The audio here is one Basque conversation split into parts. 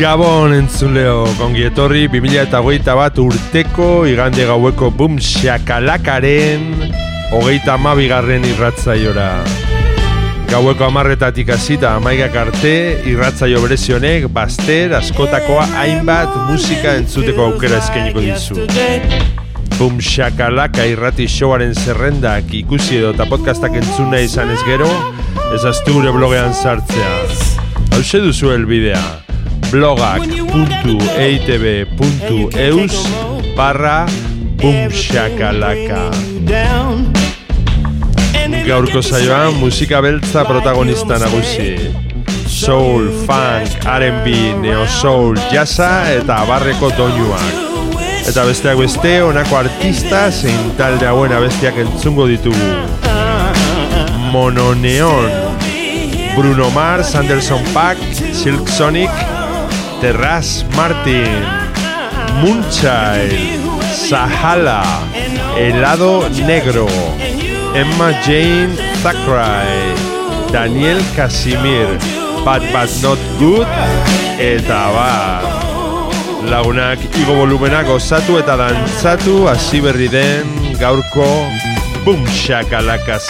Gabon entzuleo, kongi etorri 2008 bat urteko igande gaueko bum shakalakaren hogeita amabigarren irratzaiora. Gaueko amarretatik hasita amaigak arte irratzaio berezionek baster askotakoa hainbat musika entzuteko aukera eskainiko dizu. Bum shakalaka irrati showaren zerrendak ikusi edo eta podcastak entzuna izan ez gero, ez aztu gure blogean sartzea. Hau duzu elbidea blogak.eitb.eus barra bumshakalaka Gaurko saioan musika beltza protagonista nagusi. Soul, funk, R&B, neo soul, jazza eta abarreko doinuak. Eta besteak beste, honako artista zein talde hauen abestiak entzungo ditugu. Mononeon Bruno Mars, Anderson Paak, Silk Sonic, Terras Martin, Moonchild, Sahala, Helado Negro, Emma Jane Thackeray, Daniel Casimir, Bad But Not Good, eta bar. Lagunak igo volumenak osatu eta dantzatu hasi berri den gaurko Boom Shakalaka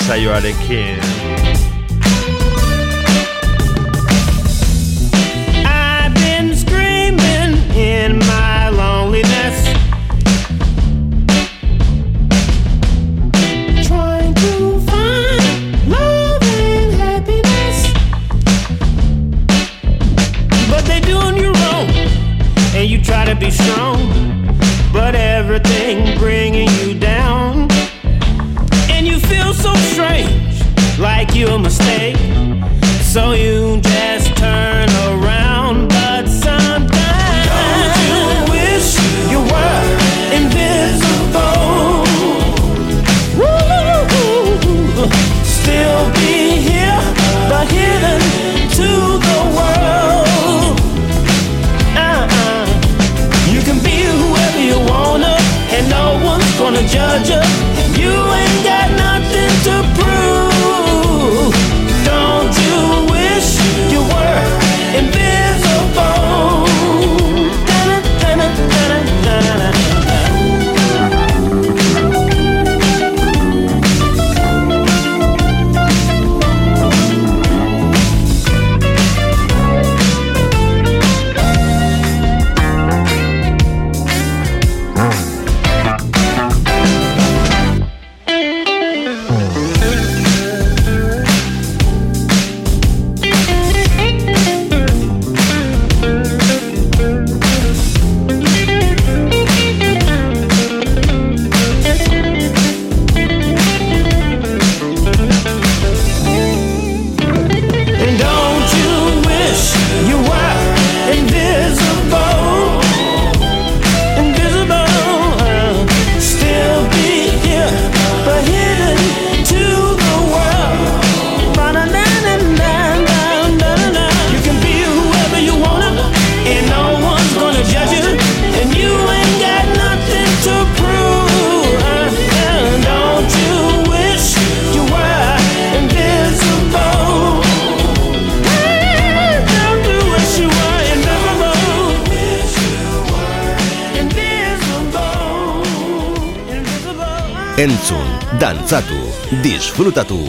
disfruta tu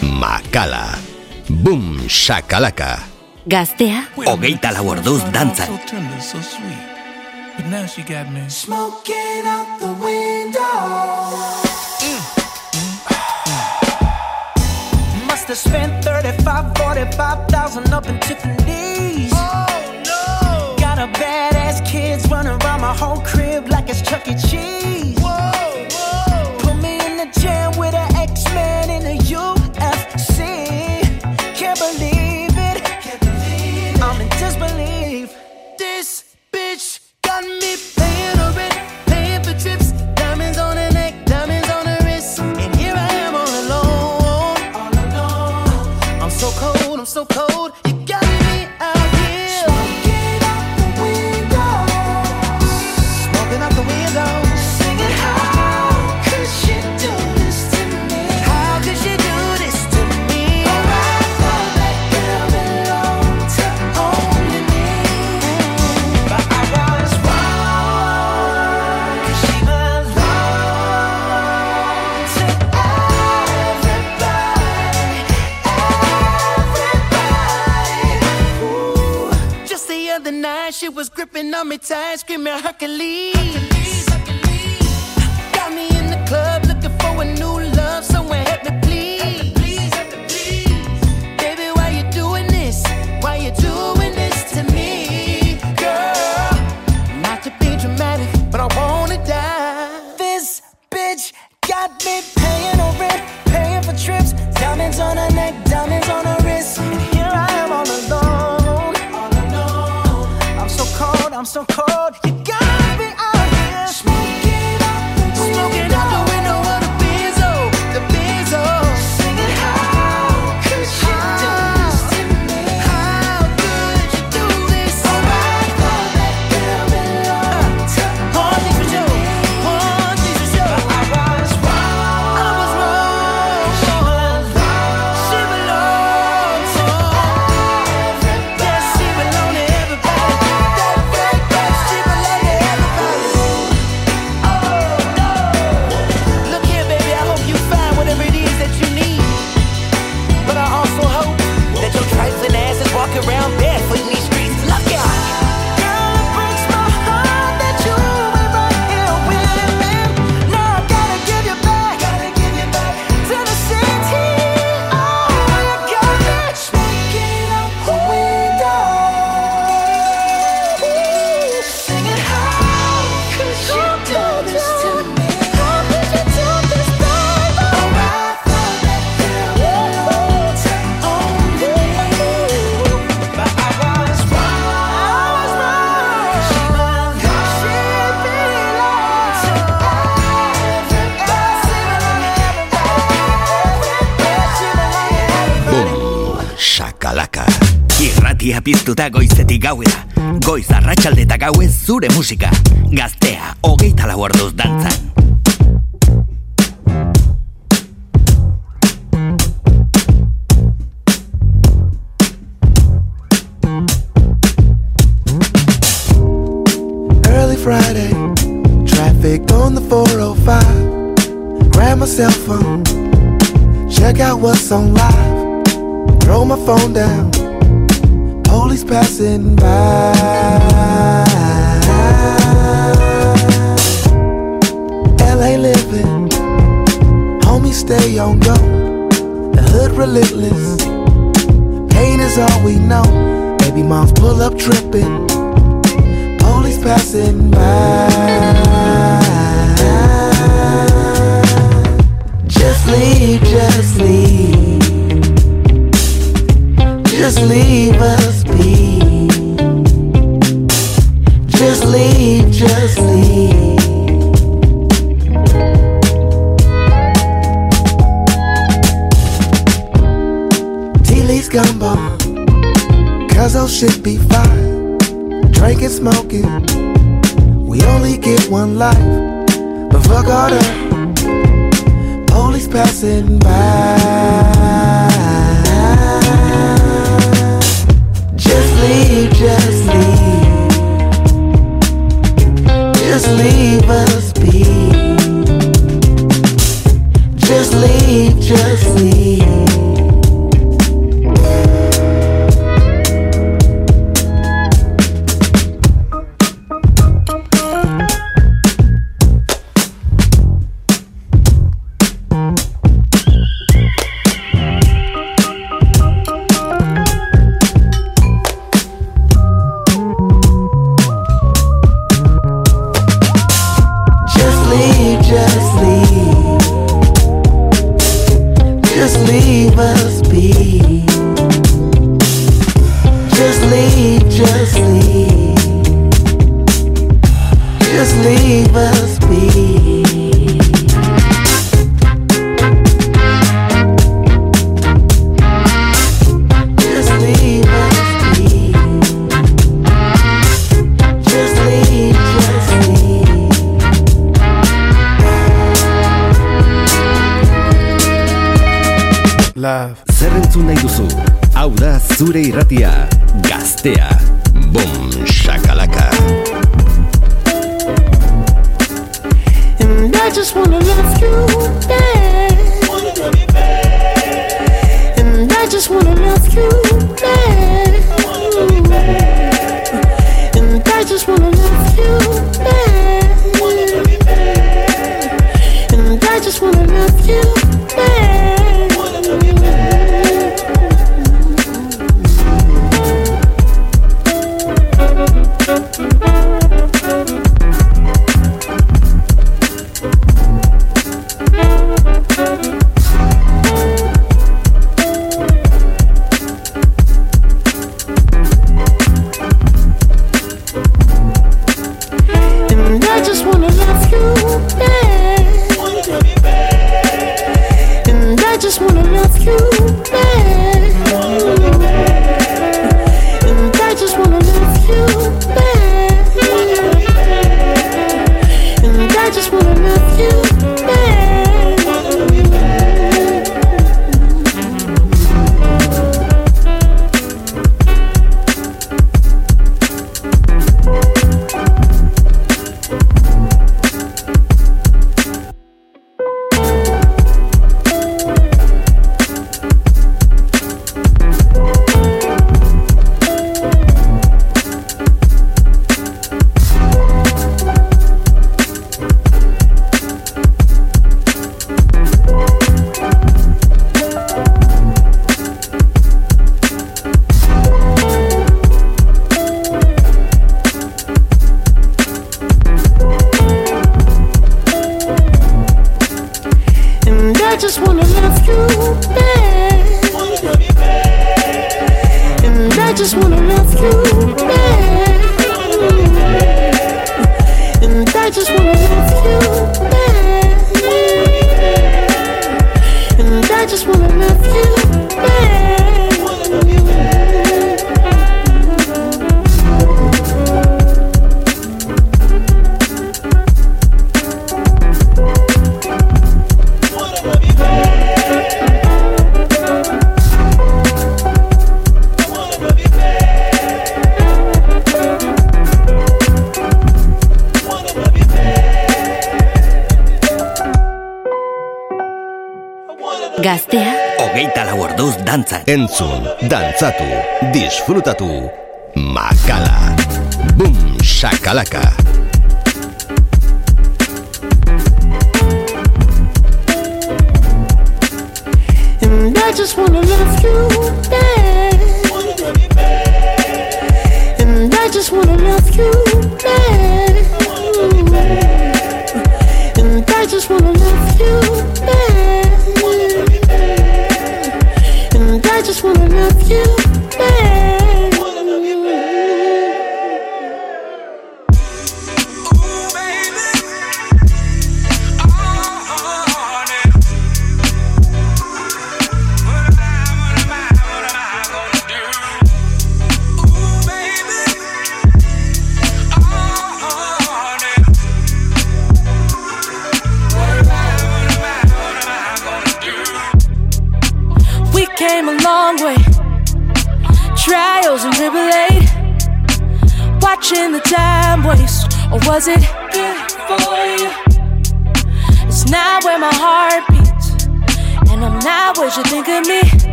makala. Boom shakalaka. Gaztea. Hogeita la orduz dantzan. Must have spent 35, 45,000 up in Tiffany's. Oh no! Got a badass kids running around my whole crib like so cold. I can leave. piztuta goizetik gauera Goiz arratsalde eta gauez zure musika. Gaztea, hogeita lau orduz dantzan. Early Friday Traffic on the 405 Grab my cell phone Check out what's on live. Throw my phone down passing by. LA living, homie, stay on go. The hood relentless, pain is all we know. Baby moms pull up tripping, police passing by. Just leave, just leave, just leave us. gumbo Cause all shit be fine. Drinking, smoking We only get one life But fuck all that Police passing by. Just leave, just leave. Just leave us be. Just leave, just leave. entzun, dantzatu, disfrutatu, makala, bum, shakalaka. And I just wanna love you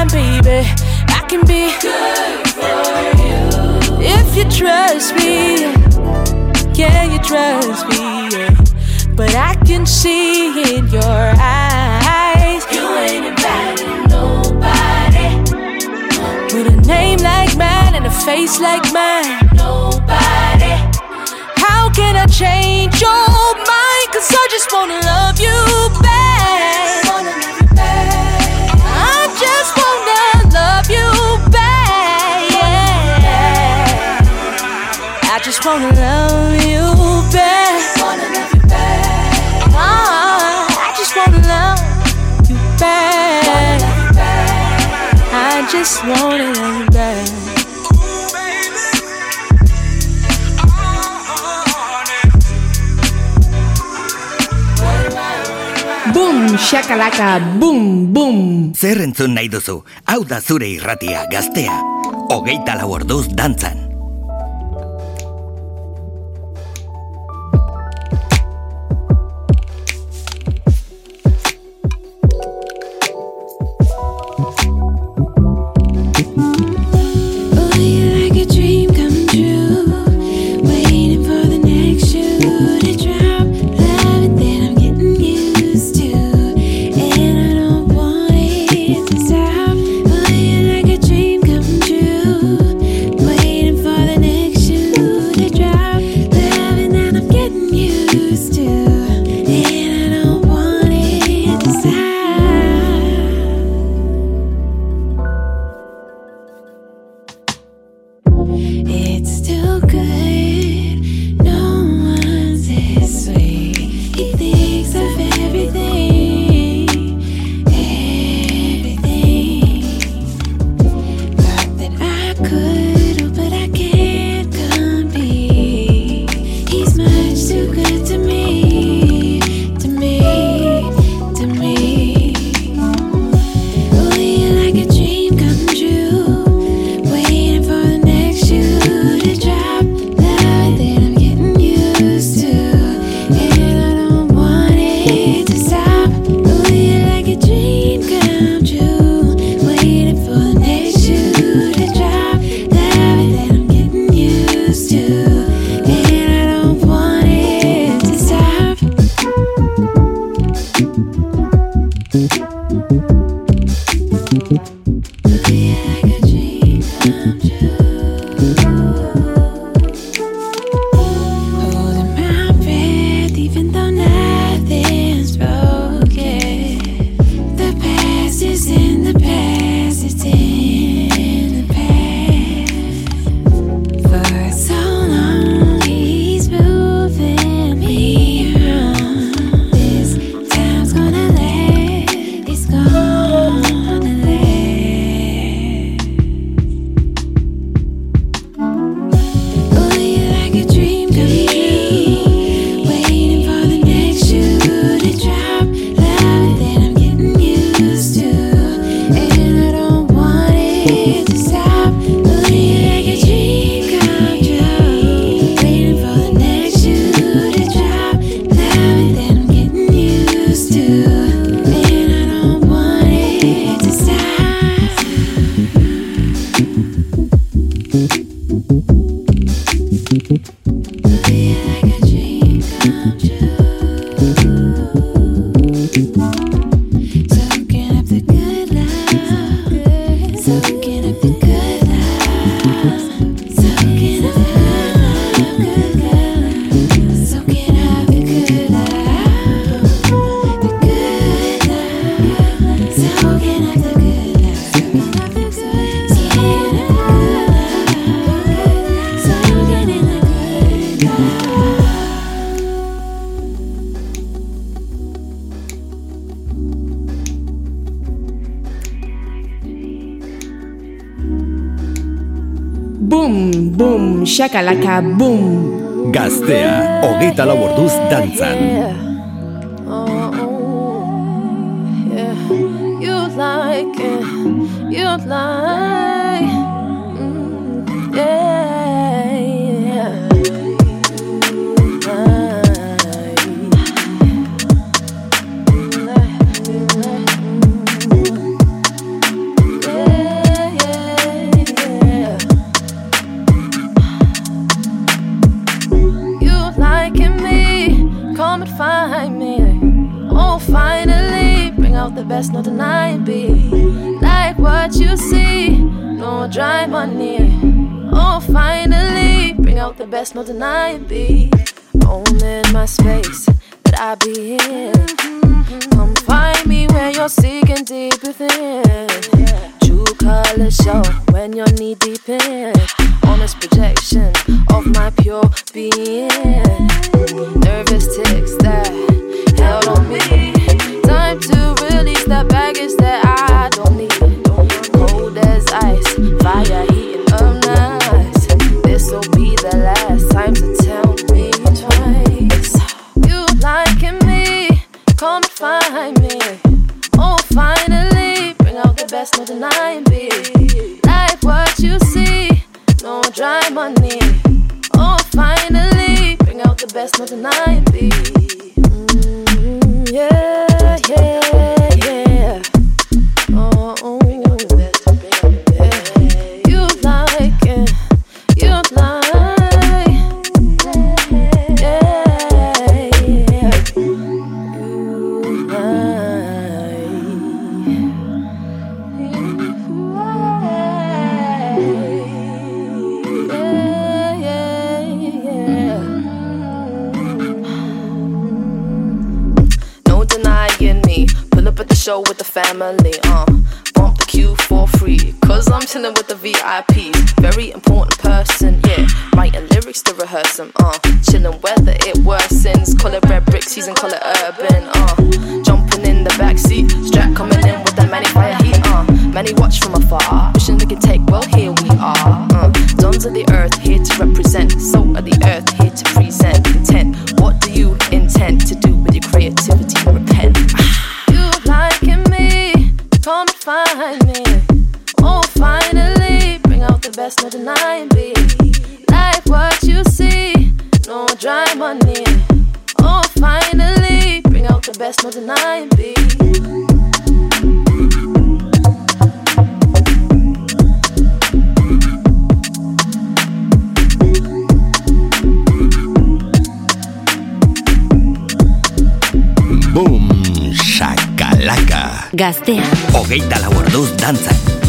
mine, baby. I can be good for you if you trust me. Yeah, you trust me. Yeah. But I can see in your eyes you ain't inviting nobody with a name like mine and a face like mine. Nobody. How can I change your? just wanna love you back. Ah, I just wanna love you back. I just wanna love you back. Shakalaka, boom, boom! Zer entzun nahi duzu? Hau da zure irratia, gaztea. Ogeita lau orduz dantzan. down. shakalaka boom. Gaztea, hogeita lau orduz dantzan. that's no denying be owning my space that I be in. Come find me when you're seeking deep within. True colors show when you're knee deep in. Honest projection of my pure being. Gaztea. Hogeita lau orduz dantzan.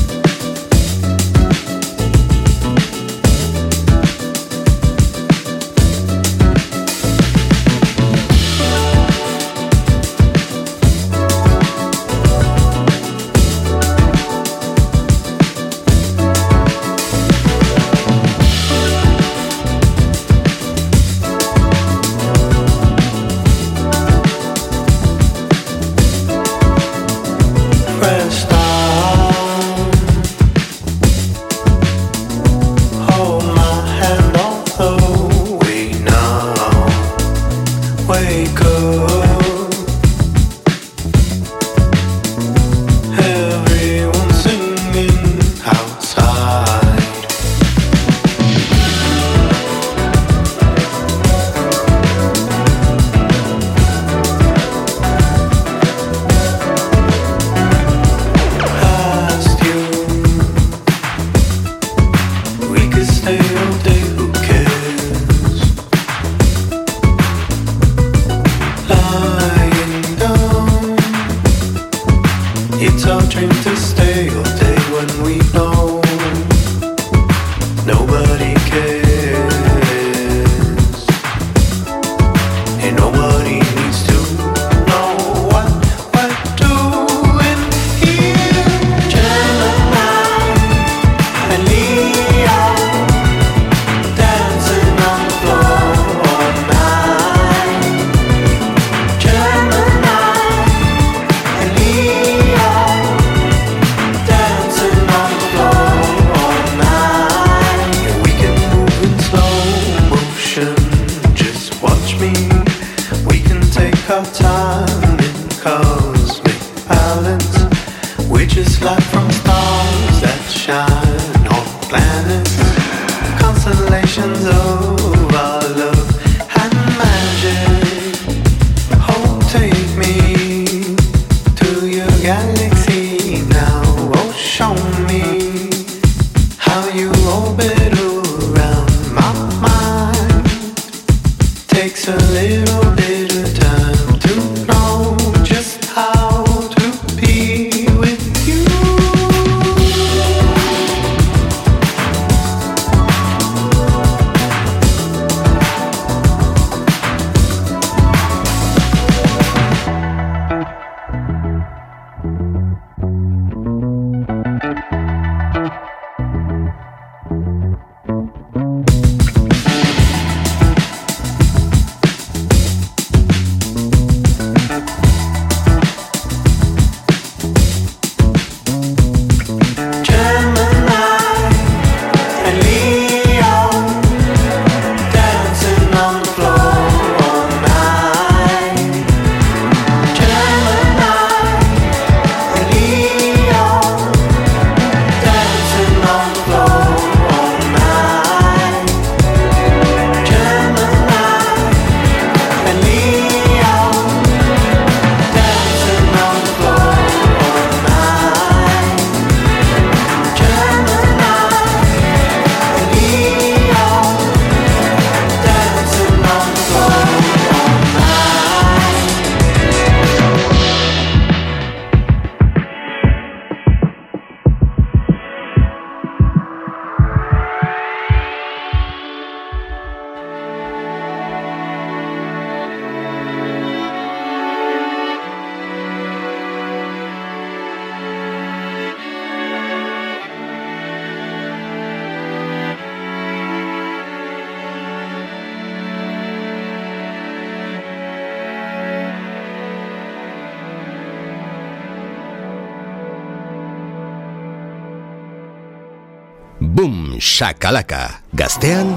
Shakalaka. Gaztean,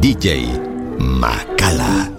DJ Makala.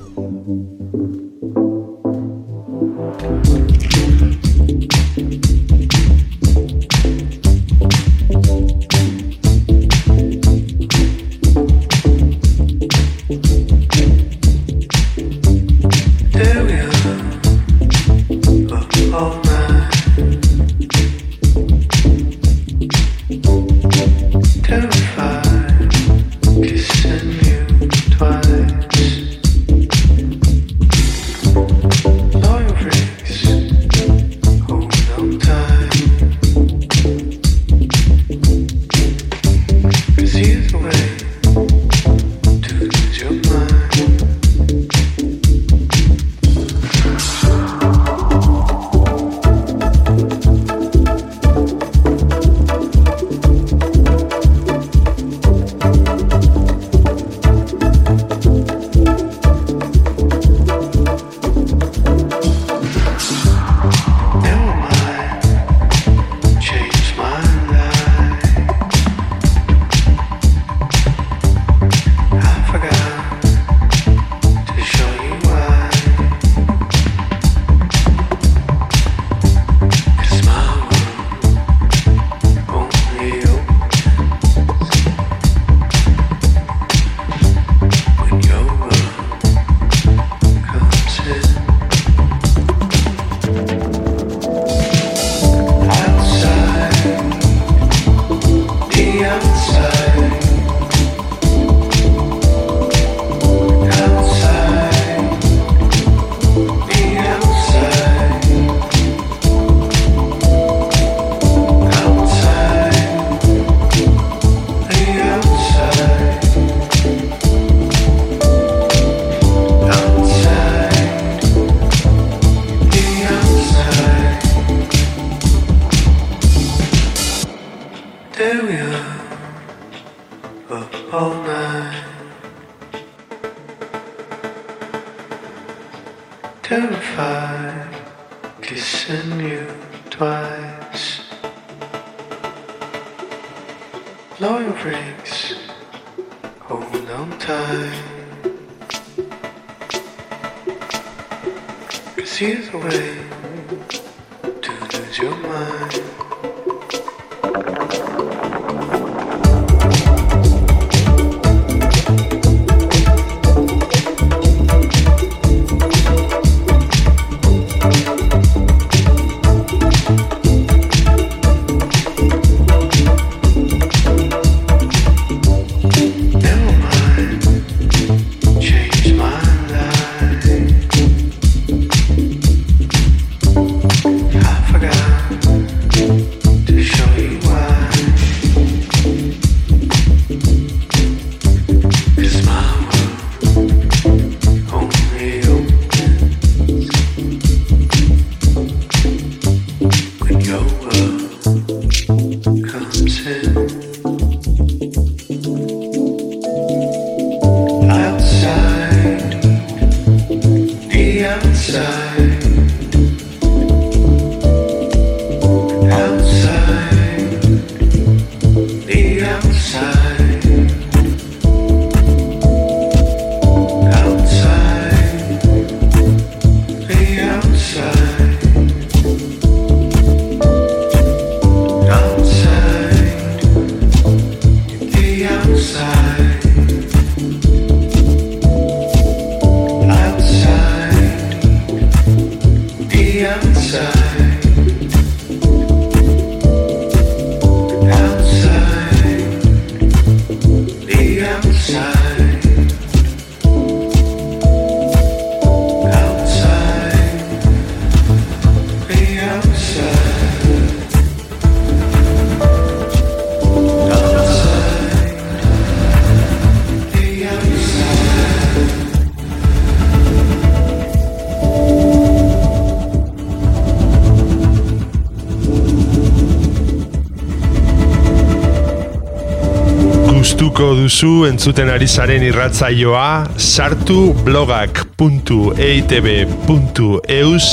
duzu entzuten ari irratzaioa, sartu blogak.eitb.eus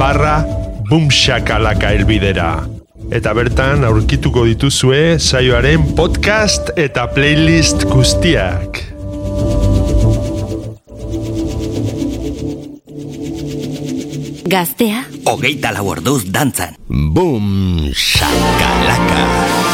barra bumxakalaka elbidera. Eta bertan aurkituko dituzue saioaren podcast eta playlist guztiak. Gaztea, hogeita lau orduz dantzan. Bum, shakalaka.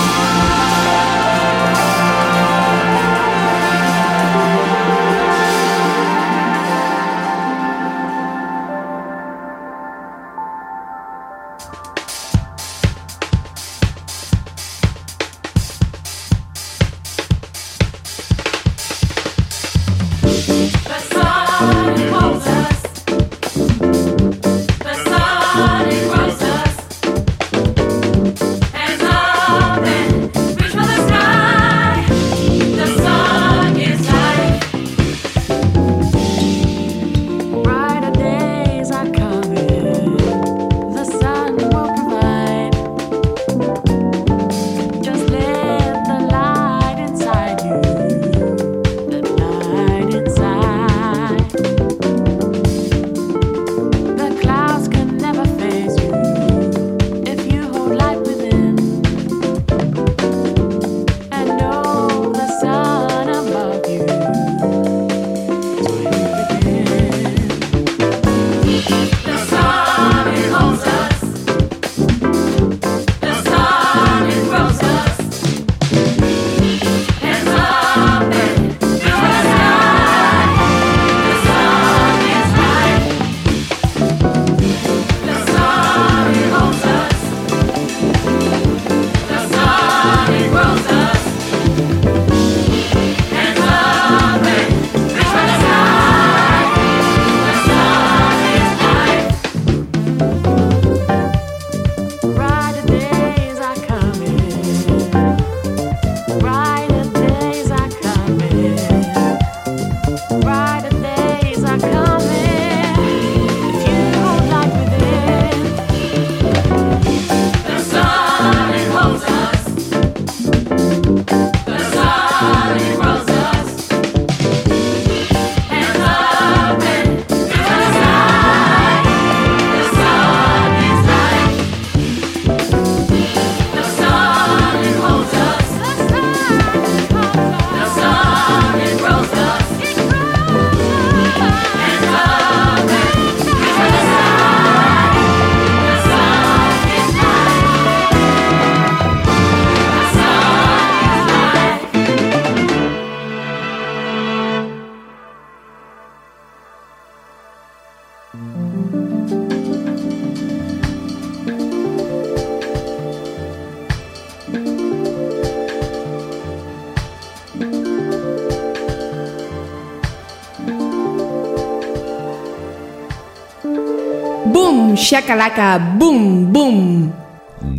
shakalaka boom boom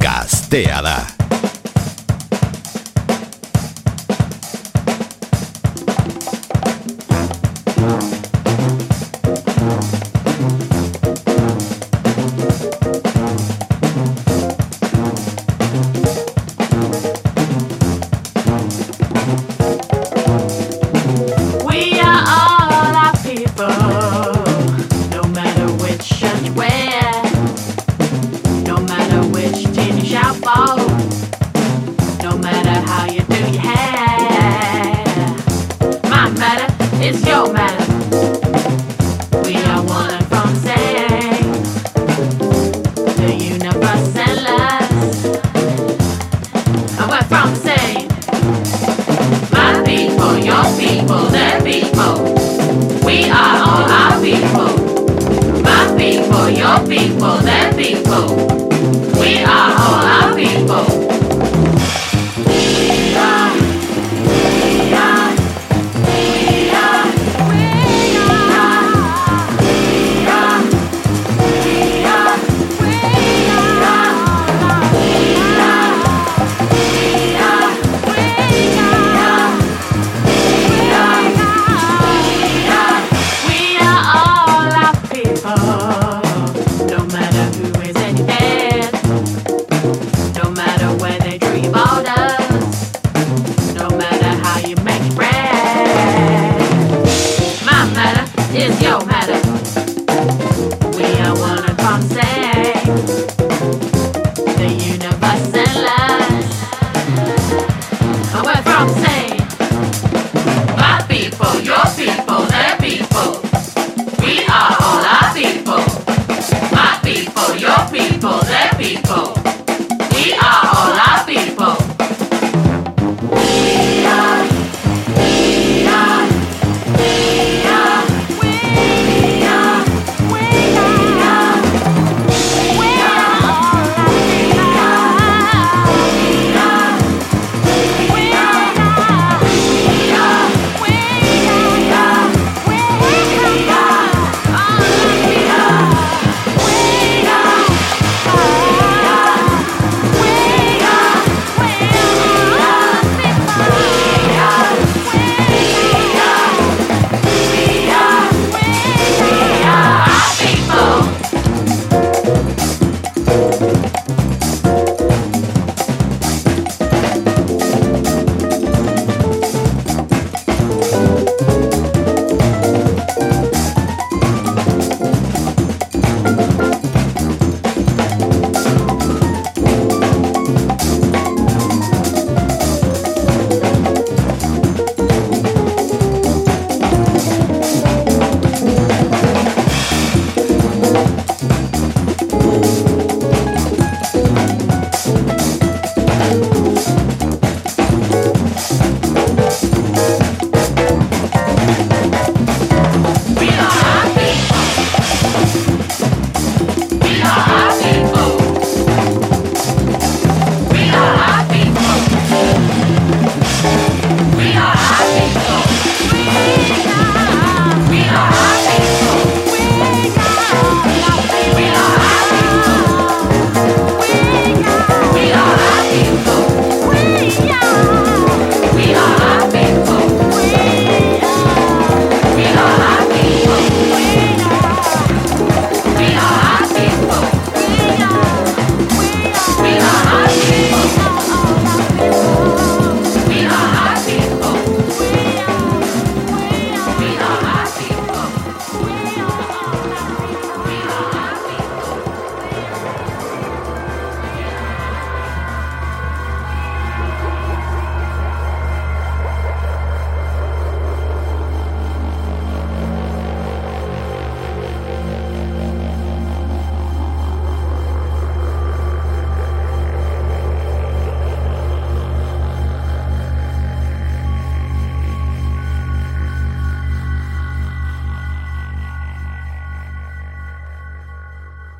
gaztea da.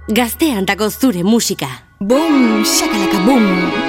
Gaztean dago zure musika. Bum, shakalaka bum.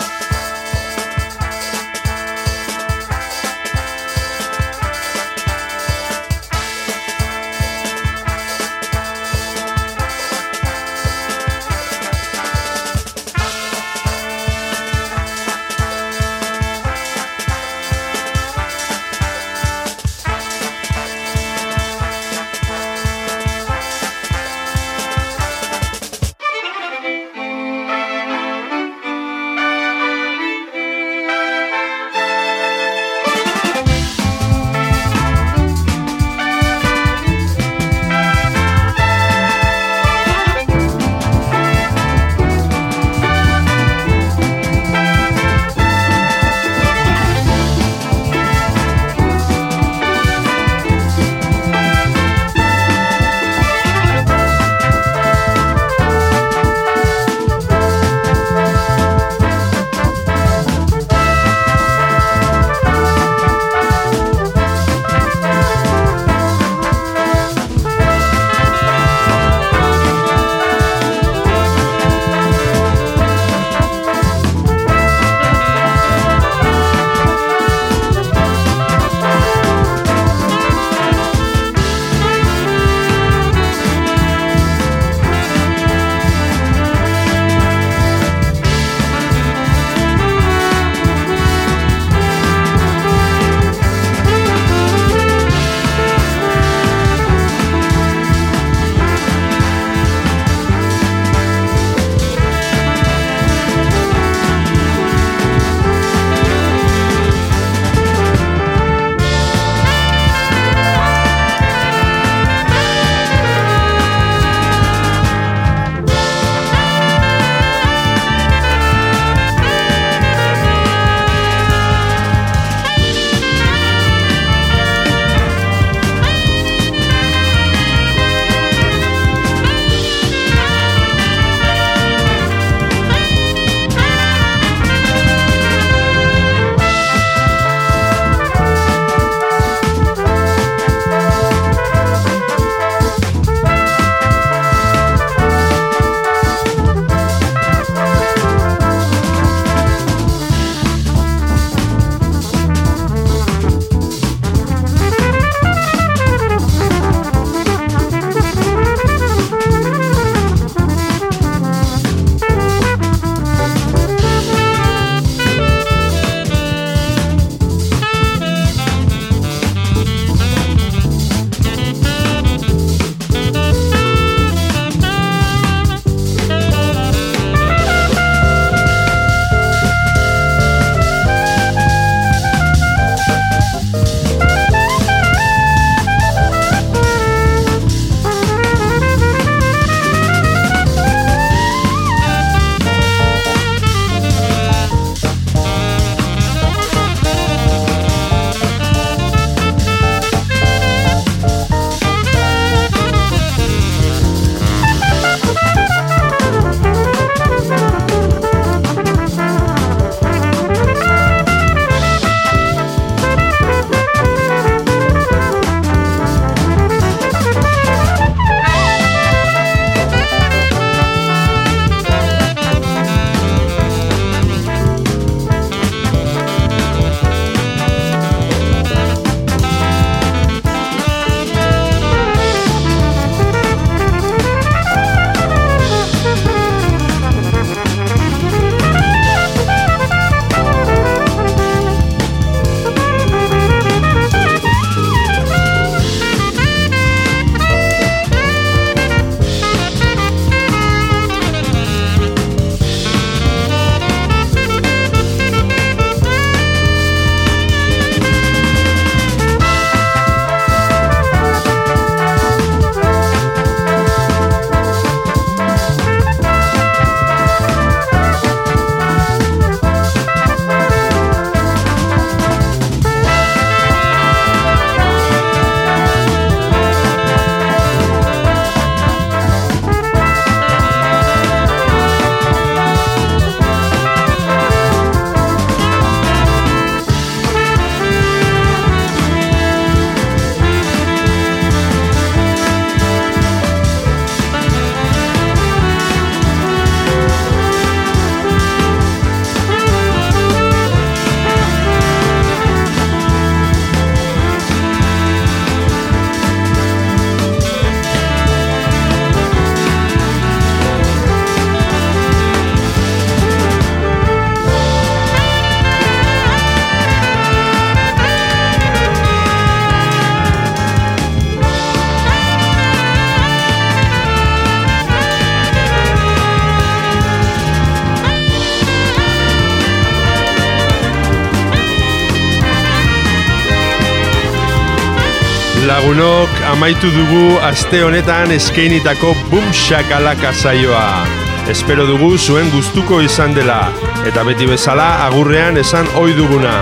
Lagunok amaitu dugu aste honetan eskeinitako bumxakalaka saioa. Espero dugu zuen gustuko izan dela, eta beti bezala agurrean esan ohi duguna.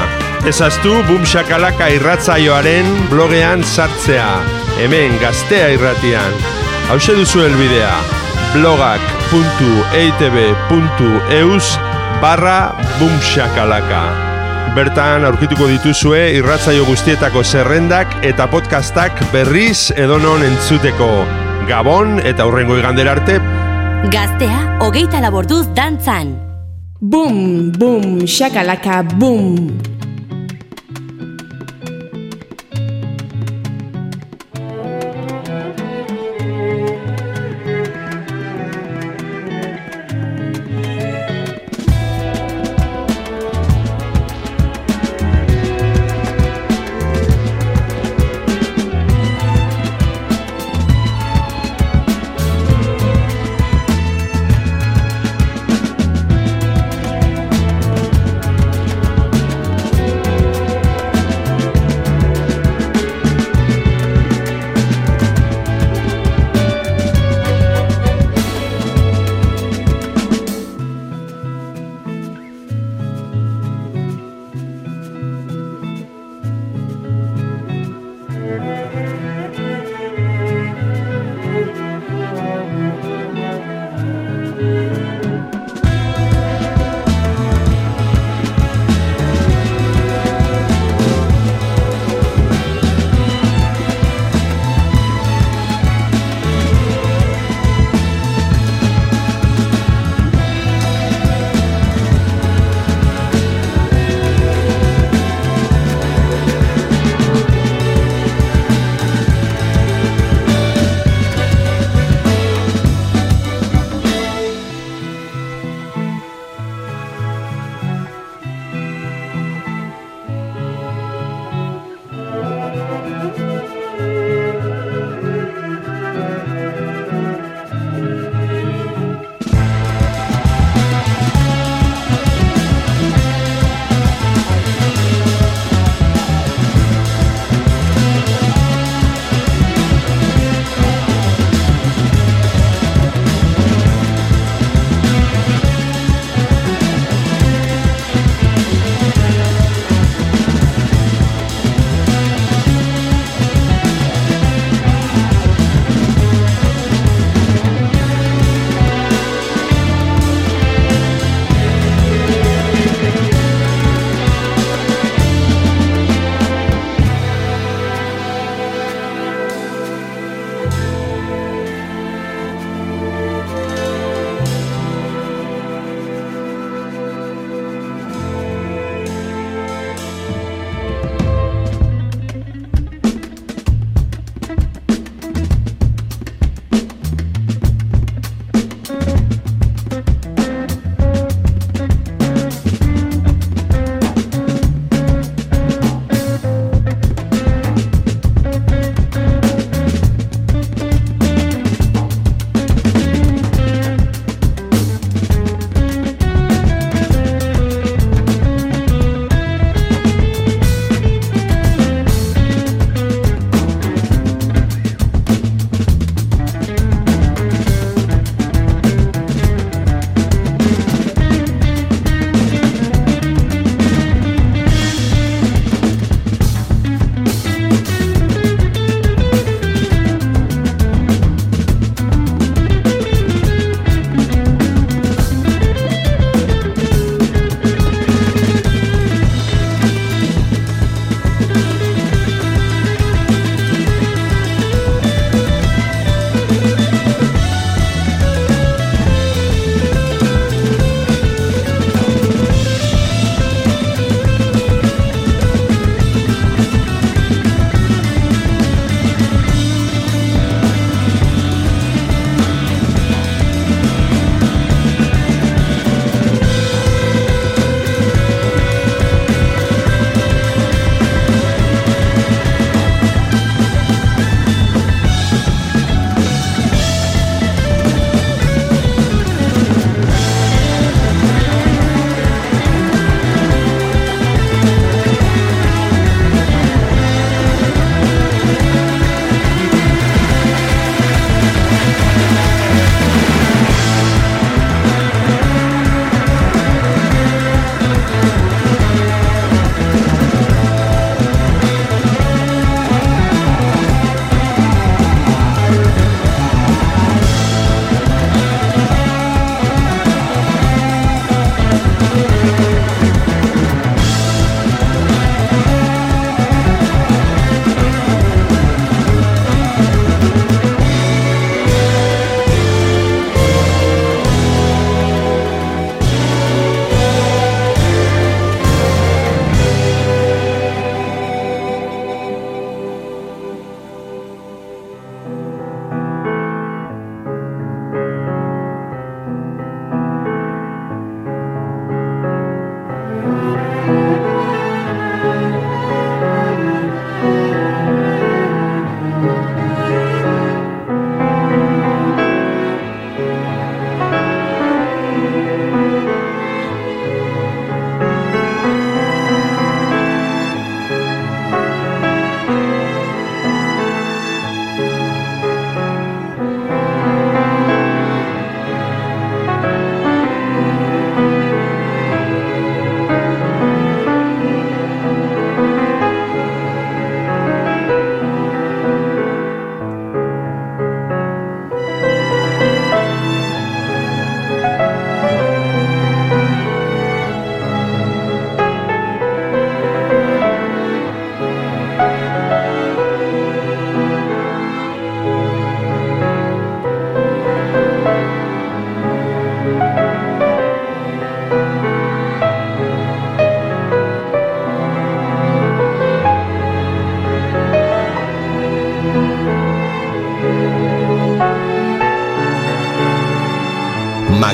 Ezaztu bumxakalaka irratzaioaren blogean sartzea, hemen gaztea irratian. Hau duzu helbidea, blogak.eitb.eus barra bumxakalaka. Bertan aurkituko dituzue irratzaio guztietako zerrendak eta podcastak berriz edonon entzuteko. Gabon eta hurrengo igandera arte. Gaztea, hogeita laborduz dantzan. Boom, boom, shakalaka, boom.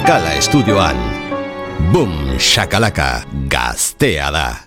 Makala estudioan. Bum, shakalaka, gaztea da.